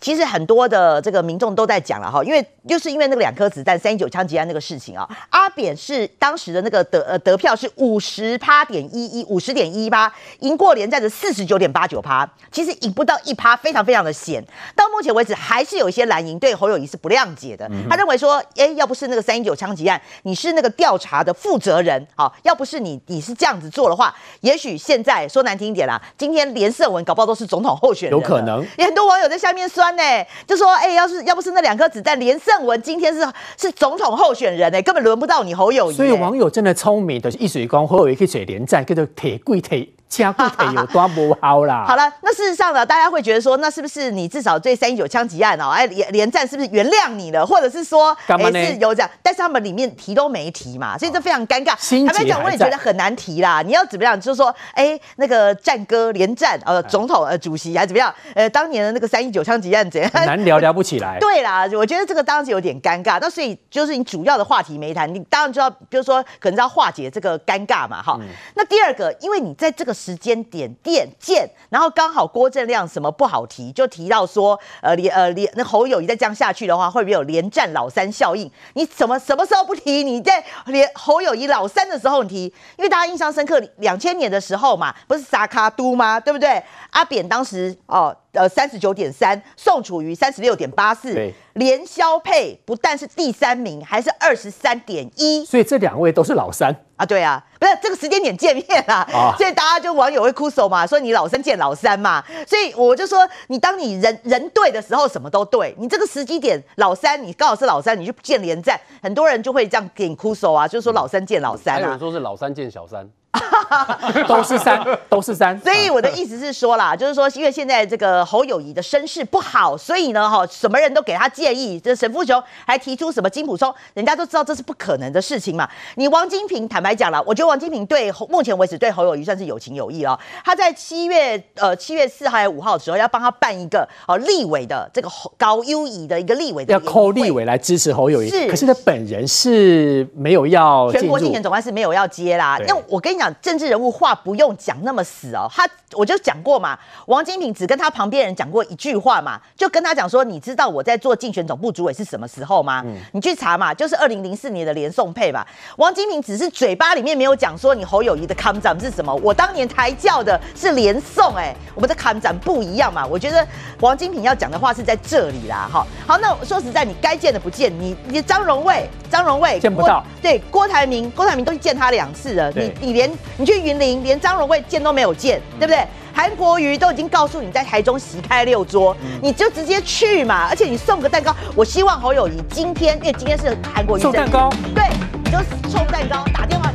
其实很多的这个民众都在讲了哈，因为就是因为那个两颗子弹三一九枪击案那个事情啊，阿扁是当时的那个得呃得票是五十趴点一一五十点一八，赢过连战的四十九点八九趴，其实赢不到一趴，非常非常。非常的险，到目前为止还是有一些蓝营对侯友谊是不谅解的。他认为说，哎，要不是那个三一九枪击案，你是那个调查的负责人，好，要不是你你是这样子做的话，也许现在说难听一点啦，今天连胜文搞不好都是总统候选人，有可能。也很多网友在下面酸呢，就说，哎，要是要不是那两颗子弹，连胜文今天是是总统候选人呢，根本轮不到你侯友宜。所以网友真的聪明的，一水光侯友谊可以水连战，叫做铁贵铁。枪腿有多不好啦？好了，那事实上呢，大家会觉得说，那是不是你至少对三一九枪击案哦，哎连连战是不是原谅你了，或者是说，哎是有这样，但是他们里面提都没提嘛，所以这非常尴尬。坦白讲，我也觉得很难提啦。你要怎么样，就是说，哎，那个战哥连战，呃，总统呃主席还怎么样？呃，当年的那个三一九枪击案怎样？难聊聊不起来。对啦，我觉得这个当然是有点尴尬。那所以就是你主要的话题没谈，你当然就要，比如说可能要化解这个尴尬嘛，哈。那第二个，因为你在这个。时间点电见，然后刚好郭正亮什么不好提，就提到说，呃连呃连那侯友谊再这样下去的话，会不会有连战老三效应？你什么什么时候不提？你在连侯友谊老三的时候你提，因为大家印象深刻，两千年的时候嘛，不是撒卡都吗？对不对？阿扁当时哦。呃三十九点三，宋楚瑜三十六点八四，连萧配不但是第三名，还是二十三点一。所以这两位都是老三。啊，对啊，不是这个时间点见面啦，啊。所以大家就网友会哭手嘛，说你老三见老三嘛，所以我就说你当你人人对的时候，什么都对，你这个时机点老三，你刚好是老三，你去见连战，很多人就会这样给你哭手啊，就是说老三见老三啊，还有人说是老三见小三。都是三，都是三。所以我的意思是说啦，就是说，因为现在这个侯友谊的身世不好，所以呢，哈，什么人都给他建议。这沈富雄还提出什么金普松，人家都知道这是不可能的事情嘛。你王金平坦白讲了，我觉得王金平对目前为止对侯友谊算是有情有义哦。他在七月呃七月四号还是五号的时候，要帮他办一个哦立委的这个高优仪的一个立委的，要扣立委来支持侯友谊。是，可是他本人是没有要全国竞选总干事没有要接啦。那我跟你讲，政治人物。话不用讲那么死哦，他我就讲过嘛，王金平只跟他旁边人讲过一句话嘛，就跟他讲说，你知道我在做竞选总部主委是什么时候吗？嗯、你去查嘛，就是二零零四年的连宋配吧。王金平只是嘴巴里面没有讲说你侯友谊的康展是什么，我当年抬轿的是连宋哎，我们的康展不一样嘛。我觉得王金平要讲的话是在这里啦，哈，好，那说实在，你该见的不见，你你张荣卫，张荣卫见不到，对，郭台铭，郭台铭都去见他两次了，你你连你去云林。连张荣惠见都没有见，对不对？韩国瑜都已经告诉你在台中席开六桌，嗯、你就直接去嘛。而且你送个蛋糕，我希望侯友谊今天，因为今天是韩国瑜送蛋糕，对，你就送蛋糕，打电话。